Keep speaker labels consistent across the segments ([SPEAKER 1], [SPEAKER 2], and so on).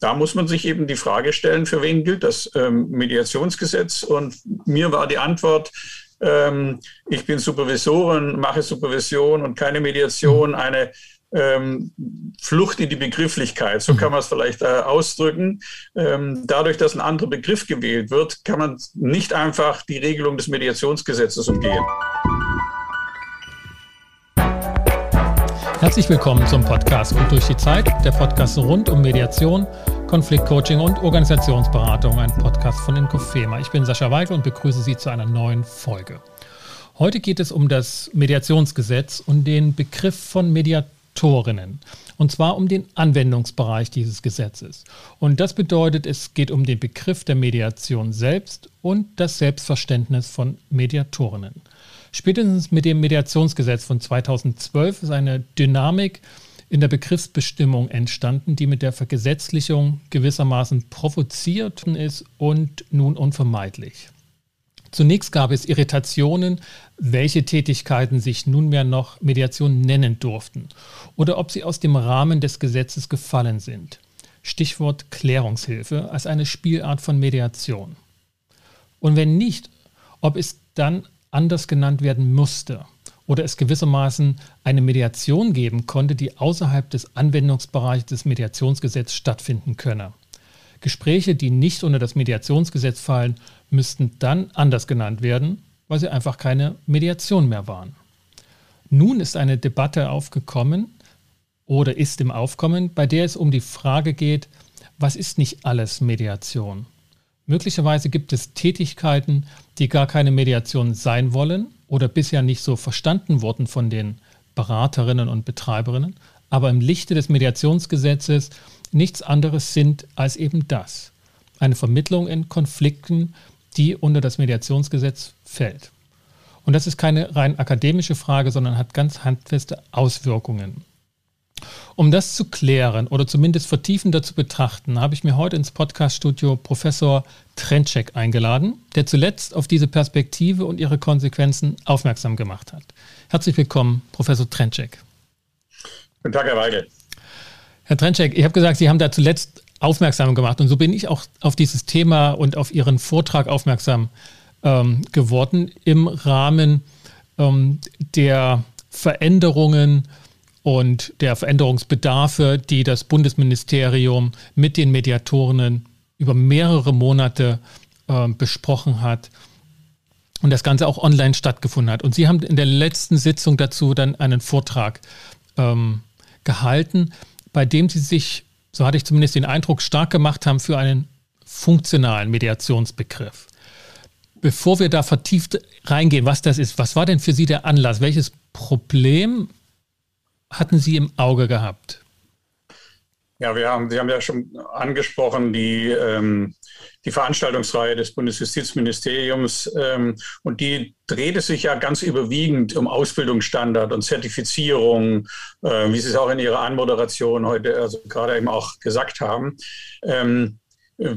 [SPEAKER 1] da muss man sich eben die Frage stellen, für wen gilt das ähm, Mediationsgesetz? Und mir war die Antwort, ähm, ich bin Supervisorin, mache Supervision und keine Mediation, mhm. eine ähm, Flucht in die Begrifflichkeit, so kann mhm. man es vielleicht äh, ausdrücken. Ähm, dadurch, dass ein anderer Begriff gewählt wird, kann man nicht einfach die Regelung des Mediationsgesetzes umgehen.
[SPEAKER 2] Herzlich willkommen zum Podcast Gut durch die Zeit, der Podcast rund um Mediation, Konfliktcoaching und Organisationsberatung, ein Podcast von Inkofema. Ich bin Sascha Weigel und begrüße Sie zu einer neuen Folge. Heute geht es um das Mediationsgesetz und den Begriff von Mediatorinnen. Und zwar um den Anwendungsbereich dieses Gesetzes. Und das bedeutet, es geht um den Begriff der Mediation selbst und das Selbstverständnis von Mediatorinnen. Spätestens mit dem Mediationsgesetz von 2012 ist eine Dynamik in der Begriffsbestimmung entstanden, die mit der Vergesetzlichung gewissermaßen provoziert ist und nun unvermeidlich. Zunächst gab es Irritationen, welche Tätigkeiten sich nunmehr noch Mediation nennen durften oder ob sie aus dem Rahmen des Gesetzes gefallen sind. Stichwort Klärungshilfe als eine Spielart von Mediation. Und wenn nicht, ob es dann anders genannt werden musste oder es gewissermaßen eine Mediation geben konnte, die außerhalb des Anwendungsbereichs des Mediationsgesetzes stattfinden könne. Gespräche, die nicht unter das Mediationsgesetz fallen, müssten dann anders genannt werden, weil sie einfach keine Mediation mehr waren. Nun ist eine Debatte aufgekommen oder ist im Aufkommen, bei der es um die Frage geht, was ist nicht alles Mediation? Möglicherweise gibt es Tätigkeiten, die gar keine Mediation sein wollen oder bisher nicht so verstanden wurden von den Beraterinnen und Betreiberinnen, aber im Lichte des Mediationsgesetzes nichts anderes sind als eben das. Eine Vermittlung in Konflikten, die unter das Mediationsgesetz fällt. Und das ist keine rein akademische Frage, sondern hat ganz handfeste Auswirkungen. Um das zu klären oder zumindest vertiefender zu betrachten, habe ich mir heute ins Podcaststudio Professor Trentschek eingeladen, der zuletzt auf diese Perspektive und ihre Konsequenzen aufmerksam gemacht hat. Herzlich willkommen, Professor Trentschek.
[SPEAKER 1] Guten Tag, Herr Weigel.
[SPEAKER 2] Herr Trentschek, ich habe gesagt, Sie haben da zuletzt aufmerksam gemacht und so bin ich auch auf dieses Thema und auf Ihren Vortrag aufmerksam ähm, geworden im Rahmen ähm, der Veränderungen und der Veränderungsbedarfe, die das Bundesministerium mit den Mediatoren über mehrere Monate äh, besprochen hat und das Ganze auch online stattgefunden hat. Und Sie haben in der letzten Sitzung dazu dann einen Vortrag ähm, gehalten, bei dem Sie sich, so hatte ich zumindest den Eindruck, stark gemacht haben für einen funktionalen Mediationsbegriff. Bevor wir da vertieft reingehen, was das ist, was war denn für Sie der Anlass? Welches Problem hatten Sie im Auge gehabt?
[SPEAKER 1] Ja, wir haben, Sie haben ja schon angesprochen, die, ähm, die Veranstaltungsreihe des Bundesjustizministeriums ähm, und die drehte sich ja ganz überwiegend um Ausbildungsstandard und Zertifizierung, äh, wie Sie es auch in Ihrer Anmoderation heute also gerade eben auch gesagt haben. Ähm,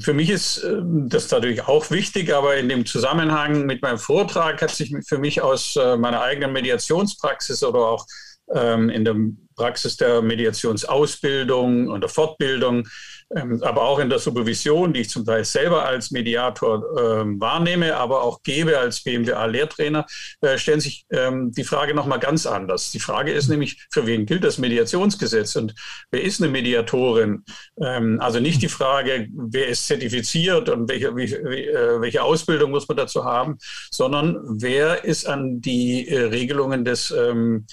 [SPEAKER 1] für mich ist äh, das natürlich auch wichtig, aber in dem Zusammenhang mit meinem Vortrag hat sich für mich aus äh, meiner eigenen Mediationspraxis oder auch in der Praxis der Mediationsausbildung und der Fortbildung, ähm, aber auch in der Supervision, die ich zum Teil selber als Mediator ähm, wahrnehme, aber auch gebe als BMWA-Lehrtrainer, äh, stellen sich ähm, die Frage nochmal ganz anders. Die Frage ist nämlich, für wen gilt das Mediationsgesetz und wer ist eine Mediatorin? Ähm, also nicht die Frage, wer ist zertifiziert und welche, äh, welche Ausbildung muss man dazu haben, sondern wer ist an die äh, Regelungen des ähm,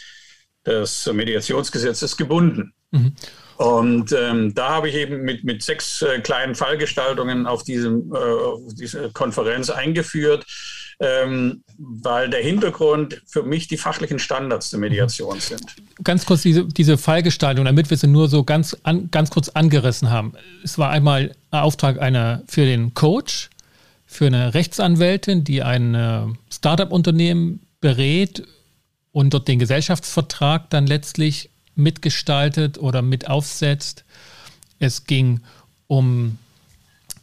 [SPEAKER 1] des Mediationsgesetzes gebunden. Mhm. Und ähm, da habe ich eben mit, mit sechs äh, kleinen Fallgestaltungen auf, diesem, äh, auf diese Konferenz eingeführt, ähm, weil der Hintergrund für mich die fachlichen Standards der Mediation sind.
[SPEAKER 2] Ganz kurz diese, diese Fallgestaltung, damit wir sie nur so ganz, an, ganz kurz angerissen haben. Es war einmal ein Auftrag einer für den Coach, für eine Rechtsanwältin, die ein äh, Startup-Unternehmen berät und dort den Gesellschaftsvertrag dann letztlich mitgestaltet oder mit aufsetzt. Es ging um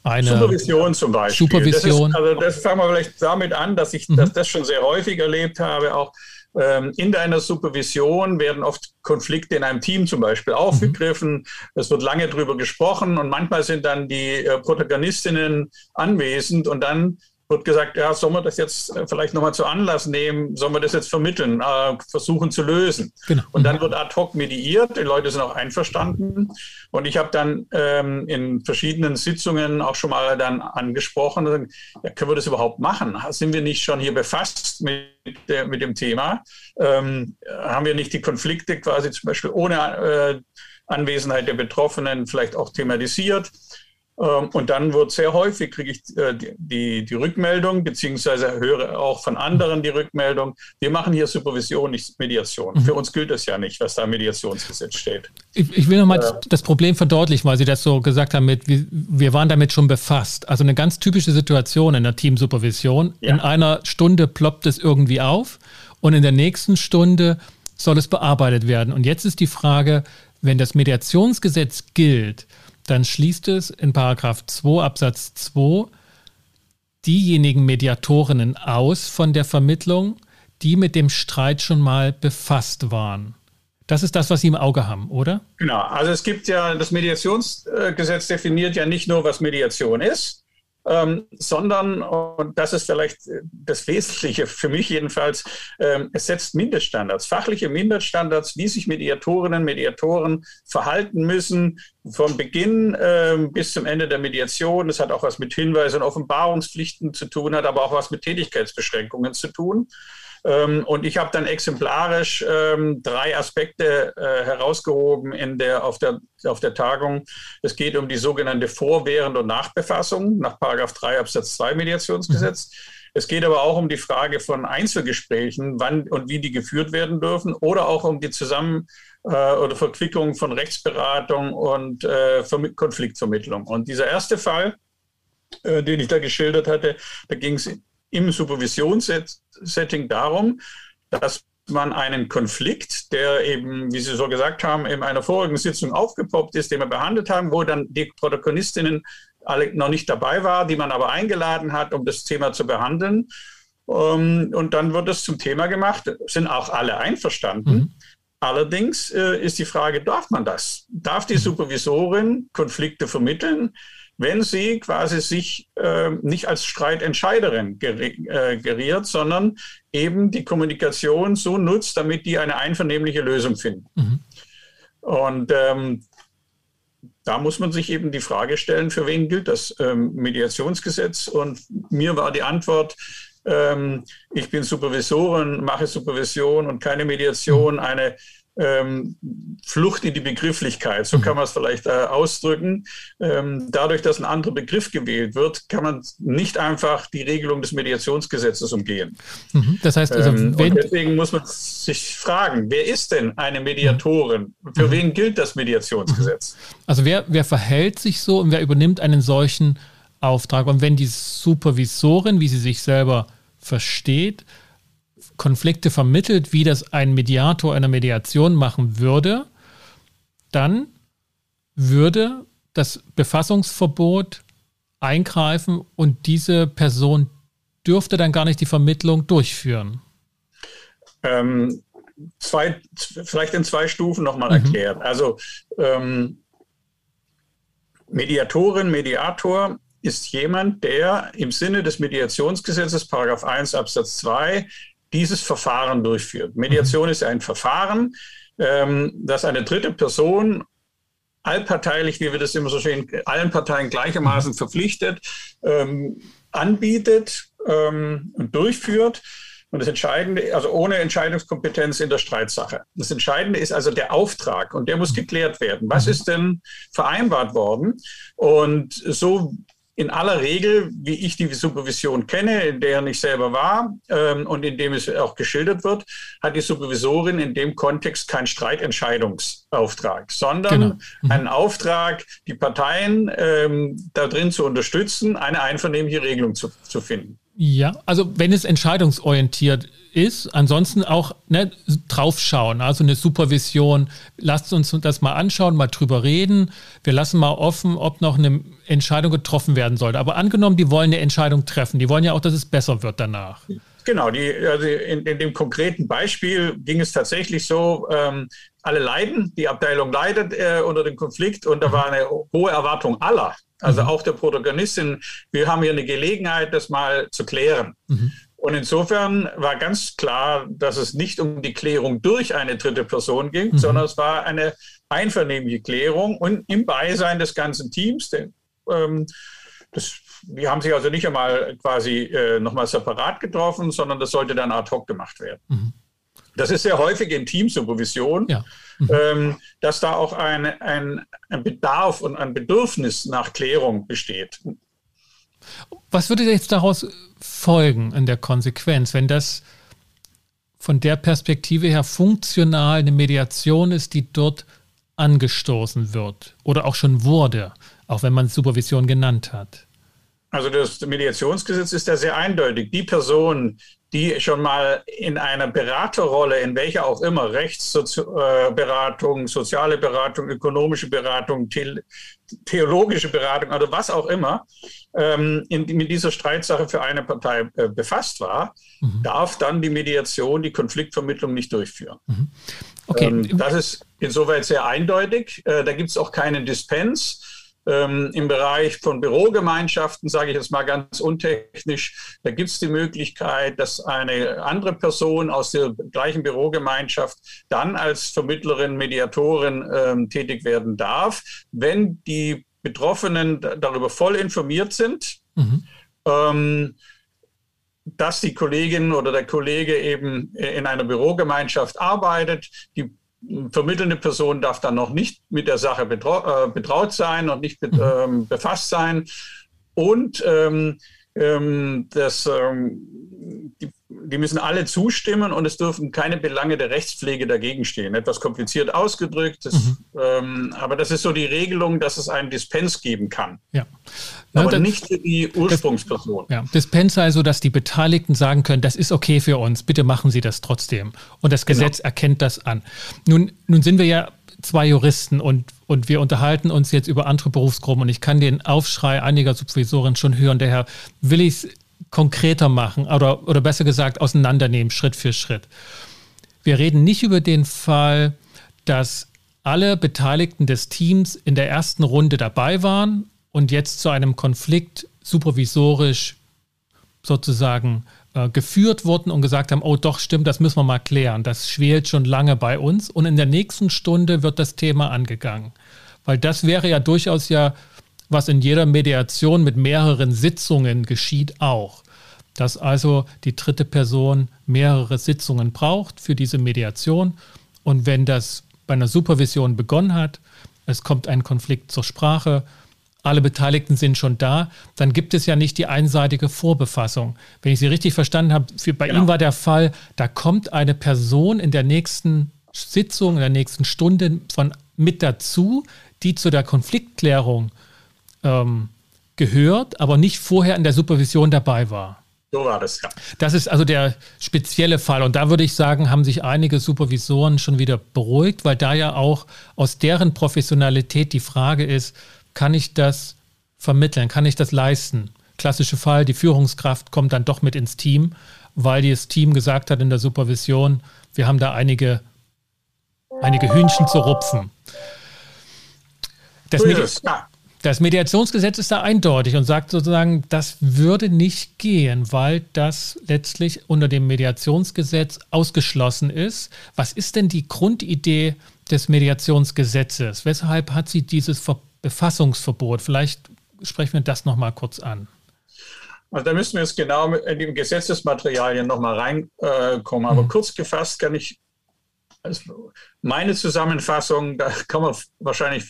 [SPEAKER 2] eine
[SPEAKER 1] Supervision zum Beispiel.
[SPEAKER 2] Supervision.
[SPEAKER 1] Das, ist, also das fangen wir vielleicht damit an, dass ich mhm. dass das schon sehr häufig erlebt habe, auch ähm, in deiner Supervision werden oft Konflikte in einem Team zum Beispiel aufgegriffen. Mhm. Es wird lange darüber gesprochen und manchmal sind dann die äh, Protagonistinnen anwesend und dann wird gesagt, ja, sollen wir das jetzt äh, vielleicht nochmal zu Anlass nehmen, sollen wir das jetzt vermitteln, äh, versuchen zu lösen. Genau. Und dann wird ad hoc mediiert, die Leute sind auch einverstanden. Und ich habe dann ähm, in verschiedenen Sitzungen auch schon mal dann angesprochen, ja, können wir das überhaupt machen? Sind wir nicht schon hier befasst mit, der, mit dem Thema? Ähm, haben wir nicht die Konflikte quasi zum Beispiel ohne äh, Anwesenheit der Betroffenen vielleicht auch thematisiert? Ähm, und dann wird sehr häufig, kriege ich äh, die, die Rückmeldung, beziehungsweise höre auch von anderen die Rückmeldung, wir machen hier Supervision, nicht Mediation. Mhm. Für uns gilt das ja nicht, was da im Mediationsgesetz steht.
[SPEAKER 2] Ich, ich will nochmal äh, das Problem verdeutlichen, weil Sie das so gesagt haben, mit, wir waren damit schon befasst. Also eine ganz typische Situation in der Teamsupervision. Ja. In einer Stunde ploppt es irgendwie auf und in der nächsten Stunde soll es bearbeitet werden. Und jetzt ist die Frage, wenn das Mediationsgesetz gilt, dann schließt es in Paragraph 2 Absatz 2 diejenigen Mediatorinnen aus von der Vermittlung, die mit dem Streit schon mal befasst waren. Das ist das, was Sie im Auge haben, oder?
[SPEAKER 1] Genau. Also es gibt ja, das Mediationsgesetz definiert ja nicht nur, was Mediation ist, ähm, sondern, und das ist vielleicht das Wesentliche für mich jedenfalls, ähm, es setzt Mindeststandards, fachliche Mindeststandards, wie sich Mediatorinnen, Mediatoren verhalten müssen, vom Beginn ähm, bis zum Ende der Mediation. Das hat auch was mit Hinweisen und Offenbarungspflichten zu tun, hat aber auch was mit Tätigkeitsbeschränkungen zu tun. Ähm, und ich habe dann exemplarisch ähm, drei Aspekte äh, herausgehoben in der, auf, der, auf der Tagung. Es geht um die sogenannte Vor-, Während- und Nachbefassung nach 3 Absatz 2 Mediationsgesetz. Mhm. Es geht aber auch um die Frage von Einzelgesprächen, wann und wie die geführt werden dürfen oder auch um die Zusammen- äh, oder Verquickung von Rechtsberatung und äh, Konfliktvermittlung. Und dieser erste Fall, den ich da geschildert hatte, da ging es im Supervisionssetting darum, dass man einen Konflikt, der eben, wie Sie so gesagt haben, in einer vorigen Sitzung aufgepoppt ist, den wir behandelt haben, wo dann die Protagonistinnen alle noch nicht dabei war, die man aber eingeladen hat, um das Thema zu behandeln. Ähm, und dann wird es zum Thema gemacht, sind auch alle einverstanden. Mhm. Allerdings äh, ist die Frage, darf man das? Darf die mhm. Supervisorin Konflikte vermitteln? Wenn sie quasi sich äh, nicht als Streitentscheiderin äh, geriert, sondern eben die Kommunikation so nutzt, damit die eine einvernehmliche Lösung finden. Mhm. Und ähm, da muss man sich eben die Frage stellen, für wen gilt das ähm, Mediationsgesetz? Und mir war die Antwort, ähm, ich bin Supervisorin, mache Supervision und keine Mediation, mhm. eine ähm, Flucht in die Begrifflichkeit, so mhm. kann man es vielleicht äh, ausdrücken. Ähm, dadurch, dass ein anderer Begriff gewählt wird, kann man nicht einfach die Regelung des Mediationsgesetzes umgehen.
[SPEAKER 2] Mhm. Das heißt, also,
[SPEAKER 1] ähm, und deswegen muss man sich fragen, wer ist denn eine Mediatorin? Für mhm. wen gilt das Mediationsgesetz?
[SPEAKER 2] Mhm. Also wer, wer verhält sich so und wer übernimmt einen solchen Auftrag? Und wenn die Supervisorin, wie sie sich selber versteht, Konflikte vermittelt, wie das ein Mediator einer Mediation machen würde, dann würde das Befassungsverbot eingreifen und diese Person dürfte dann gar nicht die Vermittlung durchführen.
[SPEAKER 1] Ähm, zwei, vielleicht in zwei Stufen nochmal mhm. erklärt. Also ähm, Mediatorin, Mediator ist jemand, der im Sinne des Mediationsgesetzes, Paragraph 1 Absatz 2, dieses Verfahren durchführt. Mediation mhm. ist ein Verfahren, ähm, das eine dritte Person allparteilich, wie wir das immer so schön, allen Parteien gleichermaßen mhm. verpflichtet, ähm, anbietet ähm, und durchführt. Und das Entscheidende, also ohne Entscheidungskompetenz in der Streitsache. Das Entscheidende ist also der Auftrag und der muss mhm. geklärt werden. Was ist denn vereinbart worden? Und so in aller Regel, wie ich die Supervision kenne, in der ich selber war ähm, und in dem es auch geschildert wird, hat die Supervisorin in dem Kontext keinen Streitentscheidungsauftrag, sondern genau. mhm. einen Auftrag, die Parteien ähm, darin zu unterstützen, eine einvernehmliche Regelung zu, zu finden.
[SPEAKER 2] Ja, also wenn es entscheidungsorientiert ist, ansonsten auch ne, draufschauen, also eine Supervision. Lasst uns das mal anschauen, mal drüber reden. Wir lassen mal offen, ob noch eine Entscheidung getroffen werden sollte. Aber angenommen, die wollen eine Entscheidung treffen, die wollen ja auch, dass es besser wird danach.
[SPEAKER 1] Genau, die, also in, in, dem konkreten Beispiel ging es tatsächlich so, ähm, alle leiden, die Abteilung leidet äh, unter dem Konflikt und da war eine hohe Erwartung aller, also mhm. auch der Protagonistin, wir haben hier eine Gelegenheit, das mal zu klären. Mhm. Und insofern war ganz klar, dass es nicht um die Klärung durch eine dritte Person ging, mhm. sondern es war eine einvernehmliche Klärung und im Beisein des ganzen Teams. Den, ähm, das, die haben sich also nicht einmal quasi äh, nochmal separat getroffen, sondern das sollte dann ad hoc gemacht werden. Mhm. Das ist sehr häufig in Teamsupervision, ja. mhm. ähm, dass da auch ein, ein, ein Bedarf und ein Bedürfnis nach Klärung besteht.
[SPEAKER 2] Was würde jetzt daraus folgen in der Konsequenz, wenn das von der Perspektive her funktional eine Mediation ist, die dort angestoßen wird oder auch schon wurde, auch wenn man Supervision genannt hat?
[SPEAKER 1] Also das Mediationsgesetz ist ja sehr eindeutig. Die Person, die schon mal in einer Beraterrolle, in welcher auch immer, Rechtsberatung, soziale Beratung, ökonomische Beratung, theologische Beratung, also was auch immer, ähm, in, mit dieser Streitsache für eine Partei äh, befasst war, mhm. darf dann die Mediation, die Konfliktvermittlung nicht durchführen. Mhm. Okay. Ähm, das ist insoweit sehr eindeutig. Äh, da gibt es auch keinen Dispens. Ähm, Im Bereich von Bürogemeinschaften, sage ich jetzt mal ganz untechnisch, da gibt es die Möglichkeit, dass eine andere Person aus der gleichen Bürogemeinschaft dann als Vermittlerin, Mediatorin ähm, tätig werden darf, wenn die Betroffenen darüber voll informiert sind. Mhm. Ähm, dass die Kollegin oder der Kollege eben in einer Bürogemeinschaft arbeitet. Die vermittelnde Person darf dann noch nicht mit der Sache betrau äh, betraut sein und nicht be mhm. ähm, befasst sein. Und ähm, ähm, das, ähm, die, die, müssen alle zustimmen und es dürfen keine Belange der Rechtspflege dagegen stehen. Etwas kompliziert ausgedrückt, das, mhm. ähm, aber das ist so die Regelung, dass es einen Dispens geben kann.
[SPEAKER 2] Ja.
[SPEAKER 1] Aber das, nicht für die Ursprungsperson.
[SPEAKER 2] Das, ja. Dispens also, dass die Beteiligten sagen können, das ist okay für uns, bitte machen Sie das trotzdem. Und das genau. Gesetz genau. erkennt das an. Nun, nun sind wir ja zwei Juristen und, und wir unterhalten uns jetzt über andere Berufsgruppen und ich kann den Aufschrei einiger Supervisoren schon hören. Daher will ich es konkreter machen oder, oder besser gesagt auseinandernehmen, Schritt für Schritt. Wir reden nicht über den Fall, dass alle Beteiligten des Teams in der ersten Runde dabei waren und jetzt zu einem Konflikt supervisorisch sozusagen äh, geführt wurden und gesagt haben, oh doch, stimmt, das müssen wir mal klären. Das schwelt schon lange bei uns. Und in der nächsten Stunde wird das Thema angegangen. Weil das wäre ja durchaus ja, was in jeder Mediation mit mehreren Sitzungen geschieht, auch. Dass also die dritte Person mehrere Sitzungen braucht für diese Mediation. Und wenn das bei einer Supervision begonnen hat, es kommt ein Konflikt zur Sprache, alle Beteiligten sind schon da, dann gibt es ja nicht die einseitige Vorbefassung. Wenn ich Sie richtig verstanden habe, für, bei genau. Ihnen war der Fall, da kommt eine Person in der nächsten Sitzung, in der nächsten Stunde von mit dazu, die zu der Konfliktklärung ähm, gehört, aber nicht vorher in der Supervision dabei war.
[SPEAKER 1] So war das, ja.
[SPEAKER 2] Das ist also der spezielle Fall. Und da würde ich sagen, haben sich einige Supervisoren schon wieder beruhigt, weil da ja auch aus deren Professionalität die Frage ist, kann ich das vermitteln, kann ich das leisten? Klassische Fall, die Führungskraft kommt dann doch mit ins Team, weil das Team gesagt hat in der Supervision, wir haben da einige, einige Hühnchen zu rupfen. Das, Medi das Mediationsgesetz ist da eindeutig und sagt sozusagen, das würde nicht gehen, weil das letztlich unter dem Mediationsgesetz ausgeschlossen ist. Was ist denn die Grundidee des Mediationsgesetzes? Weshalb hat sie dieses Verbot? Befassungsverbot. Vielleicht sprechen wir das noch mal kurz an.
[SPEAKER 1] Also da müssen wir jetzt genau in die Gesetzesmaterialien noch mal reinkommen. Aber mhm. kurz gefasst kann ich meine Zusammenfassung, da kann man wahrscheinlich,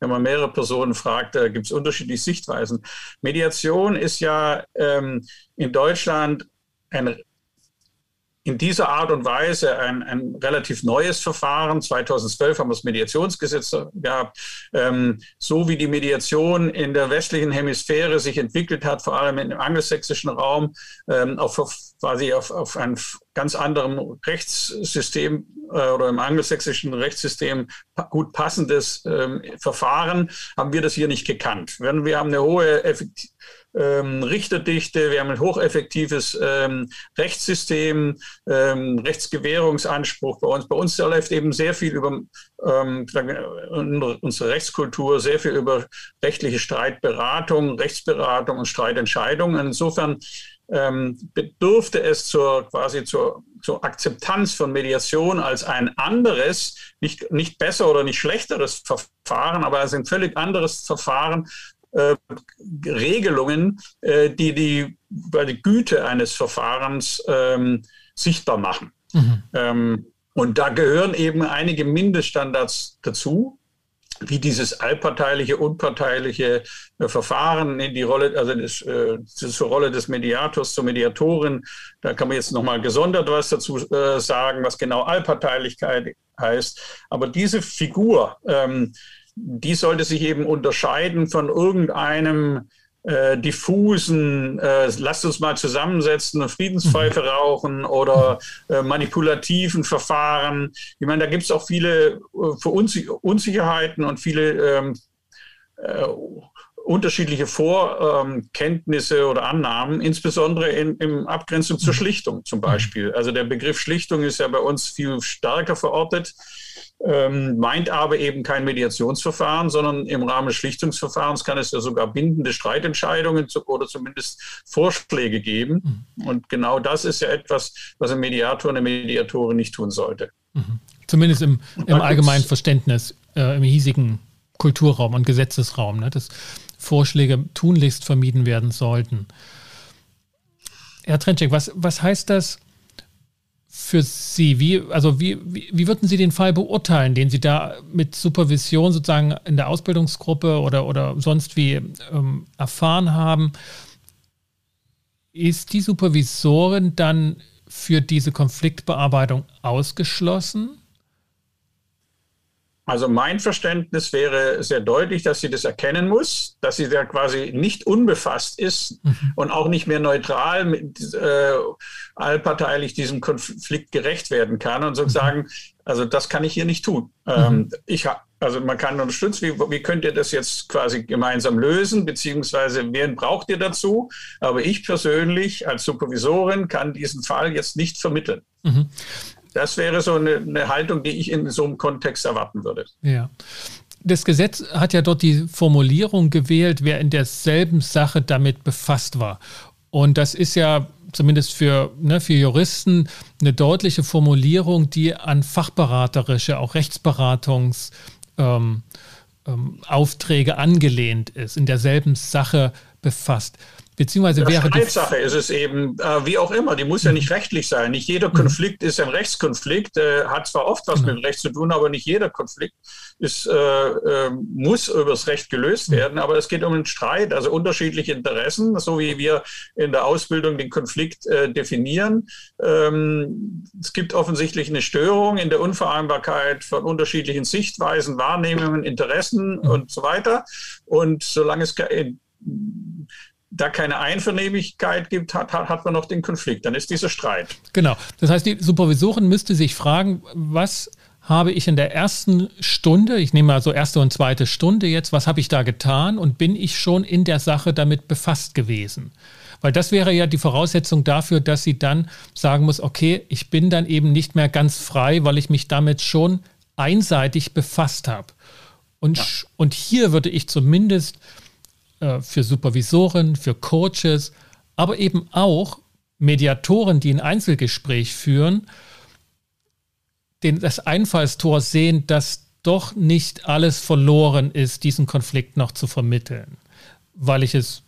[SPEAKER 1] wenn man mehrere Personen fragt, da gibt es unterschiedliche Sichtweisen. Mediation ist ja ähm, in Deutschland ein in dieser Art und Weise ein, ein relativ neues Verfahren. 2012 haben wir das Mediationsgesetz gehabt. Ähm, so wie die Mediation in der westlichen Hemisphäre sich entwickelt hat, vor allem im angelsächsischen Raum, ähm, auf, quasi auf, auf ein ganz anderem Rechtssystem äh, oder im angelsächsischen Rechtssystem gut passendes ähm, Verfahren, haben wir das hier nicht gekannt. Wir haben eine hohe Effektivität ähm, Richterdichte, wir haben ein hocheffektives ähm, Rechtssystem, ähm, Rechtsgewährungsanspruch bei uns. Bei uns läuft eben sehr viel über ähm, unsere Rechtskultur, sehr viel über rechtliche Streitberatung, Rechtsberatung und Streitentscheidung. Insofern ähm, bedurfte es zur quasi zur, zur Akzeptanz von Mediation als ein anderes, nicht, nicht besser oder nicht schlechteres Verfahren, aber als ein völlig anderes Verfahren, äh, Regelungen, äh, die, die die Güte eines Verfahrens ähm, sichtbar machen. Mhm. Ähm, und da gehören eben einige Mindeststandards dazu wie dieses allparteiliche, unparteiliche äh, Verfahren in die Rolle, also das, äh, zur Rolle des Mediators, zur Mediatorin. Da kann man jetzt nochmal gesondert was dazu äh, sagen, was genau Allparteilichkeit heißt. Aber diese Figur, ähm, die sollte sich eben unterscheiden von irgendeinem äh, diffusen, äh, lasst uns mal zusammensetzen, eine Friedenspfeife mhm. rauchen oder äh, manipulativen Verfahren. Ich meine, da gibt es auch viele äh, Unsicherheiten und viele ähm, äh, unterschiedliche Vorkenntnisse ähm, oder Annahmen, insbesondere in, in Abgrenzung zur mhm. Schlichtung zum Beispiel. Also der Begriff Schlichtung ist ja bei uns viel stärker verortet ähm, meint aber eben kein Mediationsverfahren, sondern im Rahmen des Schlichtungsverfahrens kann es ja sogar bindende Streitentscheidungen zu, oder zumindest Vorschläge geben. Mhm. Und genau das ist ja etwas, was ein Mediator, eine Mediatorin nicht tun sollte.
[SPEAKER 2] Mhm. Zumindest im, im allgemeinen Verständnis, äh, im hiesigen Kulturraum und Gesetzesraum, ne, dass Vorschläge tunlichst vermieden werden sollten. Herr Trenczek, was, was heißt das für Sie? Wie, also wie, wie, wie, würden Sie den Fall beurteilen, den Sie da mit Supervision sozusagen in der Ausbildungsgruppe oder, oder sonst wie ähm, erfahren haben? Ist die Supervisorin dann für diese Konfliktbearbeitung ausgeschlossen?
[SPEAKER 1] Also mein Verständnis wäre sehr deutlich, dass sie das erkennen muss, dass sie da quasi nicht unbefasst ist mhm. und auch nicht mehr neutral, mit, äh, allparteilich diesem Konflikt gerecht werden kann und sozusagen, mhm. also das kann ich hier nicht tun. Ähm, mhm. ich also man kann unterstützen, wie, wie könnt ihr das jetzt quasi gemeinsam lösen, beziehungsweise wen braucht ihr dazu? Aber ich persönlich als Supervisorin kann diesen Fall jetzt nicht vermitteln. Mhm. Das wäre so eine, eine Haltung, die ich in so einem Kontext erwarten würde.
[SPEAKER 2] Ja. Das Gesetz hat ja dort die Formulierung gewählt, wer in derselben Sache damit befasst war. Und das ist ja zumindest für, ne, für Juristen eine deutliche Formulierung, die an fachberaterische, auch Rechtsberatungsaufträge ähm, ähm, angelehnt ist, in derselben Sache befasst. Beziehungsweise
[SPEAKER 1] ja,
[SPEAKER 2] wäre
[SPEAKER 1] Streitsache ist es eben, äh, wie auch immer, die muss ja nicht rechtlich sein. Nicht jeder mhm. Konflikt ist ein Rechtskonflikt, äh, hat zwar oft was mhm. mit Recht zu tun, aber nicht jeder Konflikt ist, äh, äh, muss übers Recht gelöst mhm. werden. Aber es geht um einen Streit, also unterschiedliche Interessen, so wie wir in der Ausbildung den Konflikt äh, definieren. Ähm, es gibt offensichtlich eine Störung in der Unvereinbarkeit von unterschiedlichen Sichtweisen, Wahrnehmungen, Interessen mhm. und so weiter. Und solange es da keine Einvernehmlichkeit gibt, hat, hat man noch den Konflikt. Dann ist dieser Streit.
[SPEAKER 2] Genau. Das heißt, die Supervisorin müsste sich fragen, was habe ich in der ersten Stunde, ich nehme also erste und zweite Stunde jetzt, was habe ich da getan und bin ich schon in der Sache damit befasst gewesen? Weil das wäre ja die Voraussetzung dafür, dass sie dann sagen muss, okay, ich bin dann eben nicht mehr ganz frei, weil ich mich damit schon einseitig befasst habe. Und, ja. und hier würde ich zumindest äh, für Supervisoren, für Coaches, aber eben auch Mediatoren, die ein Einzelgespräch führen, den, das Einfallstor sehen, dass doch nicht alles verloren ist, diesen Konflikt noch zu vermitteln, weil ich es,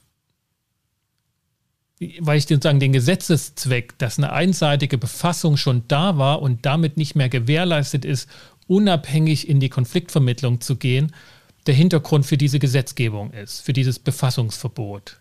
[SPEAKER 2] weil ich sozusagen den Gesetzeszweck, dass eine einseitige Befassung schon da war und damit nicht mehr gewährleistet ist, unabhängig in die Konfliktvermittlung zu gehen, der Hintergrund für diese Gesetzgebung ist, für dieses Befassungsverbot.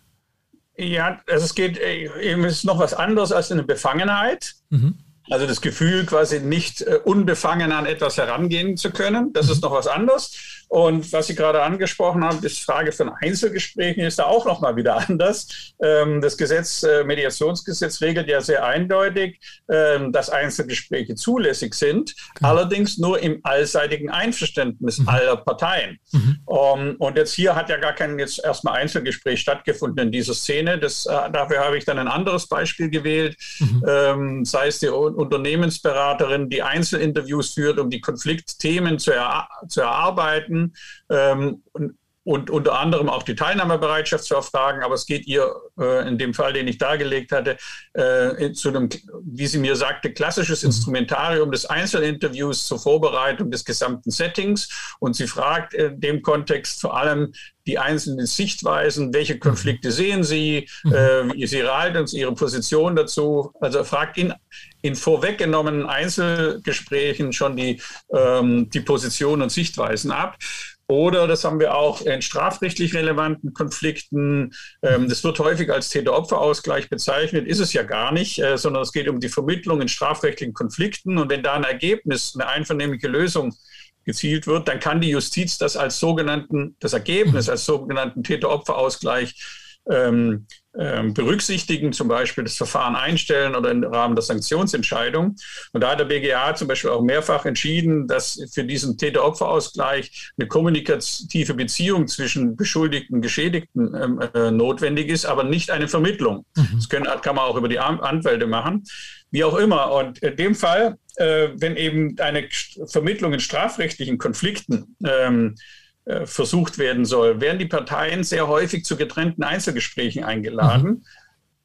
[SPEAKER 1] Ja, also es geht äh, eben ist noch was anderes als eine Befangenheit. Mhm. Also das Gefühl, quasi nicht äh, unbefangen an etwas herangehen zu können, das mhm. ist noch was anderes. Und was Sie gerade angesprochen haben, die Frage von Einzelgesprächen ist da auch nochmal wieder anders. Ähm, das Gesetz, äh, Mediationsgesetz regelt ja sehr eindeutig, ähm, dass Einzelgespräche zulässig sind, okay. allerdings nur im allseitigen Einverständnis mhm. aller Parteien. Mhm. Um, und jetzt hier hat ja gar kein jetzt erstmal Einzelgespräch stattgefunden in dieser Szene. Das, äh, dafür habe ich dann ein anderes Beispiel gewählt, mhm. ähm, sei es die Unternehmensberaterin, die Einzelinterviews führt, um die Konfliktthemen zu, er, zu erarbeiten. Ähm, und, und unter anderem auch die Teilnahmebereitschaft zu erfragen. Aber es geht ihr äh, in dem Fall, den ich dargelegt hatte, äh, zu einem, wie sie mir sagte, klassisches mhm. Instrumentarium des Einzelinterviews zur Vorbereitung des gesamten Settings. Und sie fragt in dem Kontext vor allem die einzelnen Sichtweisen, welche Konflikte mhm. sehen Sie, mhm. äh, wie Sie halten uns Ihre Position dazu. Also fragt in, in vorweggenommenen Einzelgesprächen schon die, ähm, die Positionen und Sichtweisen ab. Oder, das haben wir auch in strafrechtlich relevanten Konflikten, ähm, das wird häufig als Täter-Opfer-Ausgleich bezeichnet, ist es ja gar nicht, äh, sondern es geht um die Vermittlung in strafrechtlichen Konflikten. Und wenn da ein Ergebnis, eine einvernehmliche Lösung gezielt wird, dann kann die Justiz das als sogenannten, das Ergebnis als sogenannten Täter-Opfer-Ausgleich ähm, berücksichtigen, zum Beispiel das Verfahren einstellen oder im Rahmen der Sanktionsentscheidung. Und da hat der BGA zum Beispiel auch mehrfach entschieden, dass für diesen Täter-Opfer-Ausgleich eine kommunikative Beziehung zwischen Beschuldigten und Geschädigten ähm, äh, notwendig ist, aber nicht eine Vermittlung. Mhm. Das können, kann man auch über die Anwälte machen. Wie auch immer. Und in dem Fall, äh, wenn eben eine Vermittlung in strafrechtlichen Konflikten ähm, äh, versucht werden soll, werden die Parteien sehr häufig zu getrennten Einzelgesprächen eingeladen,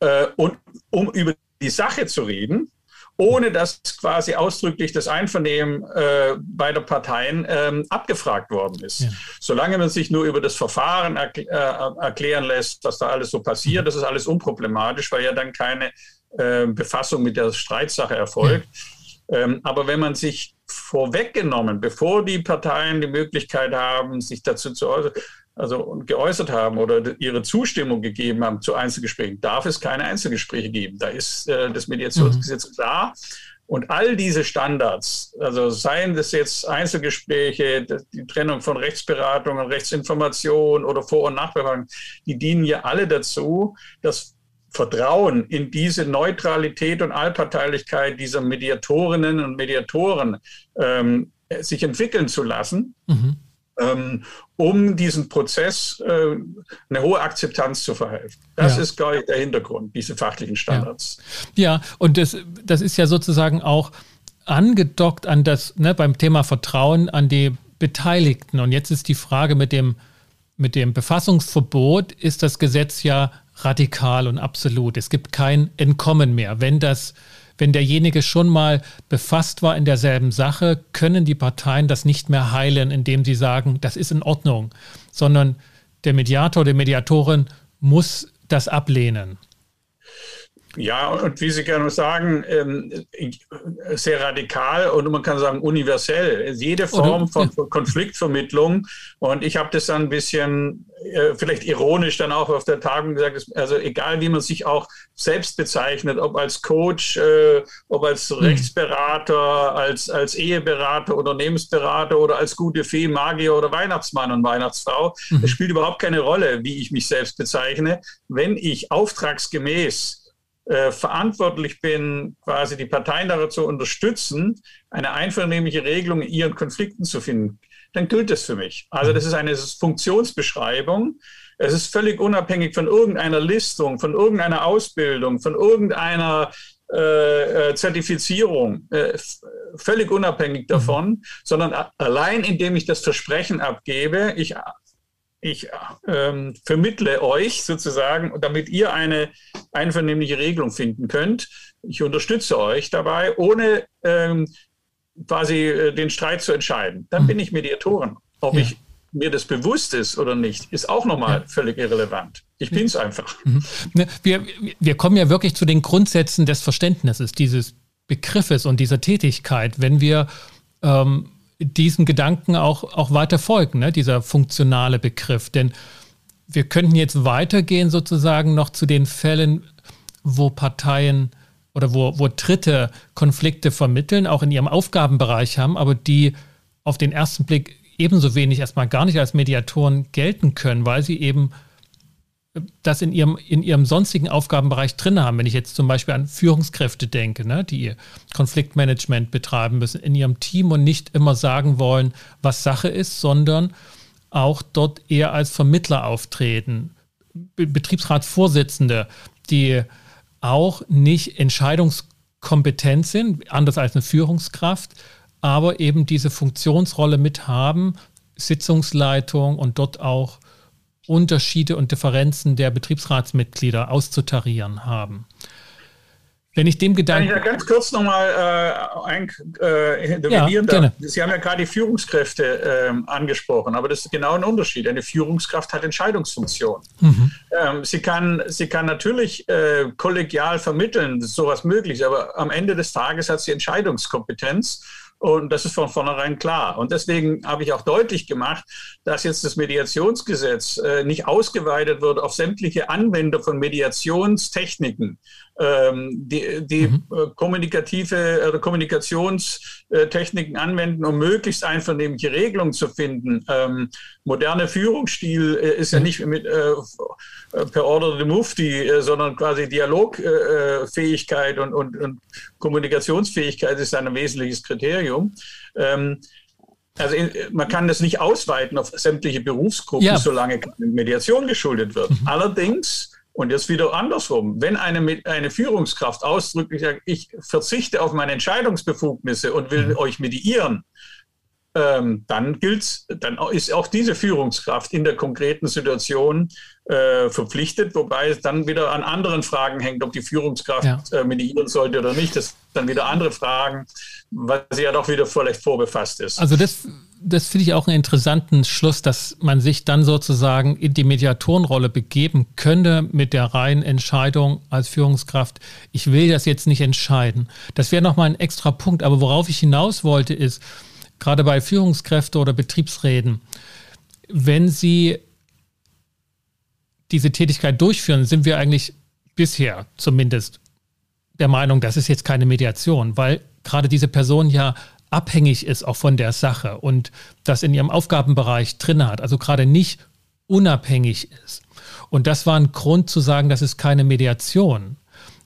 [SPEAKER 1] mhm. äh, und, um über die Sache zu reden, ohne dass quasi ausdrücklich das Einvernehmen äh, beider Parteien ähm, abgefragt worden ist. Ja. Solange man sich nur über das Verfahren erkl äh, erklären lässt, was da alles so passiert, mhm. das ist alles unproblematisch, weil ja dann keine äh, Befassung mit der Streitsache erfolgt. Ja. Ähm, aber wenn man sich vorweggenommen, bevor die Parteien die Möglichkeit haben, sich dazu zu äußern, also geäußert haben oder ihre Zustimmung gegeben haben zu Einzelgesprächen, darf es keine Einzelgespräche geben. Da ist äh, das Mediationsgesetz mhm. klar. Und all diese Standards, also seien das jetzt Einzelgespräche, die Trennung von Rechtsberatung und Rechtsinformation oder Vor- und Nachberatung, die dienen ja alle dazu, dass Vertrauen in diese Neutralität und Allparteilichkeit dieser Mediatorinnen und Mediatoren ähm, sich entwickeln zu lassen, mhm. ähm, um diesen Prozess äh, eine hohe Akzeptanz zu verhelfen. Das ja. ist, glaube ich, der Hintergrund, diese fachlichen Standards.
[SPEAKER 2] Ja, ja und das, das ist ja sozusagen auch angedockt an das, ne, beim Thema Vertrauen an die Beteiligten. Und jetzt ist die Frage mit dem, mit dem Befassungsverbot, ist das Gesetz ja radikal und absolut. Es gibt kein Entkommen mehr. Wenn das wenn derjenige schon mal befasst war in derselben Sache, können die Parteien das nicht mehr heilen, indem sie sagen, das ist in Ordnung, sondern der Mediator, die Mediatorin muss das ablehnen.
[SPEAKER 1] Ja, und wie Sie gerne sagen, ähm, sehr radikal und man kann sagen universell. Jede Form von Konfliktvermittlung. Und ich habe das dann ein bisschen, äh, vielleicht ironisch dann auch auf der Tagung gesagt, also egal wie man sich auch selbst bezeichnet, ob als Coach, äh, ob als hm. Rechtsberater, als, als Eheberater, Unternehmensberater oder als gute Fee, Magier oder Weihnachtsmann und Weihnachtsfrau. Mhm. Es spielt überhaupt keine Rolle, wie ich mich selbst bezeichne. Wenn ich auftragsgemäß äh, verantwortlich bin, quasi die Parteien dazu zu unterstützen, eine einvernehmliche Regelung in ihren Konflikten zu finden, dann gilt das für mich. Also das ist eine Funktionsbeschreibung. Es ist völlig unabhängig von irgendeiner Listung, von irgendeiner Ausbildung, von irgendeiner äh, äh Zertifizierung, äh, völlig unabhängig davon, mhm. sondern allein indem ich das Versprechen abgebe, ich ich ähm, vermittle euch sozusagen, damit ihr eine einvernehmliche Regelung finden könnt. Ich unterstütze euch dabei, ohne ähm, quasi äh, den Streit zu entscheiden. Dann mhm. bin ich Mediatorin. Ob ja. ich mir das bewusst ist oder nicht, ist auch nochmal ja. völlig irrelevant. Ich bin es einfach. Mhm.
[SPEAKER 2] Ne, wir, wir kommen ja wirklich zu den Grundsätzen des Verständnisses dieses Begriffes und dieser Tätigkeit. Wenn wir ähm, diesem Gedanken auch, auch weiter folgen, ne? dieser funktionale Begriff. Denn wir könnten jetzt weitergehen sozusagen noch zu den Fällen, wo Parteien oder wo, wo Dritte Konflikte vermitteln, auch in ihrem Aufgabenbereich haben, aber die auf den ersten Blick ebenso wenig erstmal gar nicht als Mediatoren gelten können, weil sie eben das in ihrem, in ihrem sonstigen Aufgabenbereich drin haben. Wenn ich jetzt zum Beispiel an Führungskräfte denke, ne, die Konfliktmanagement betreiben müssen in ihrem Team und nicht immer sagen wollen, was Sache ist, sondern auch dort eher als Vermittler auftreten. Betriebsratsvorsitzende, die auch nicht entscheidungskompetent sind, anders als eine Führungskraft, aber eben diese Funktionsrolle mit haben, Sitzungsleitung und dort auch Unterschiede und Differenzen der Betriebsratsmitglieder auszutarieren haben. Wenn ich dem Gedanken.
[SPEAKER 1] Kann ich ja ganz kurz nochmal äh, ein, äh, intervenieren ja. Sie haben ja gerade die Führungskräfte äh, angesprochen, aber das ist genau ein Unterschied. Eine Führungskraft hat Entscheidungsfunktion. Mhm. Ähm, sie, kann, sie kann natürlich äh, kollegial vermitteln, sowas möglich, aber am Ende des Tages hat sie Entscheidungskompetenz. Und das ist von vornherein klar. Und deswegen habe ich auch deutlich gemacht, dass jetzt das Mediationsgesetz äh, nicht ausgeweitet wird auf sämtliche Anwender von Mediationstechniken, die, die mhm. äh, kommunikative oder Kommunikationstechniken anwenden, um möglichst einvernehmliche Regelungen zu finden. Ähm, moderne Führungsstil äh, ist ja mhm. nicht mit äh, per Order the Mufti, äh, sondern quasi Dialogfähigkeit und, und, und, Kommunikationsfähigkeit ist ein wesentliches Kriterium. Ähm, also man kann das nicht ausweiten auf sämtliche Berufsgruppen, ja. solange Mediation geschuldet wird. Mhm. Allerdings und jetzt wieder andersrum. Wenn eine, eine Führungskraft ausdrücklich sagt, ich verzichte auf meine Entscheidungsbefugnisse und will mhm. euch mediieren, ähm, dann gilt, dann ist auch diese Führungskraft in der konkreten Situation äh, verpflichtet, wobei es dann wieder an anderen Fragen hängt, ob die Führungskraft ja. äh, mediieren sollte oder nicht. Das sind dann wieder andere Fragen, weil sie ja doch wieder vielleicht vorbefasst ist.
[SPEAKER 2] Also das, das finde ich auch einen interessanten Schluss, dass man sich dann sozusagen in die Mediatorenrolle begeben könnte mit der reinen Entscheidung als Führungskraft. Ich will das jetzt nicht entscheiden. Das wäre nochmal ein extra Punkt. Aber worauf ich hinaus wollte, ist, gerade bei Führungskräfte oder Betriebsräten, wenn sie diese Tätigkeit durchführen, sind wir eigentlich bisher zumindest der Meinung, das ist jetzt keine Mediation, weil gerade diese Person ja abhängig ist auch von der Sache und das in ihrem Aufgabenbereich drin hat, also gerade nicht unabhängig ist. Und das war ein Grund zu sagen, das ist keine Mediation,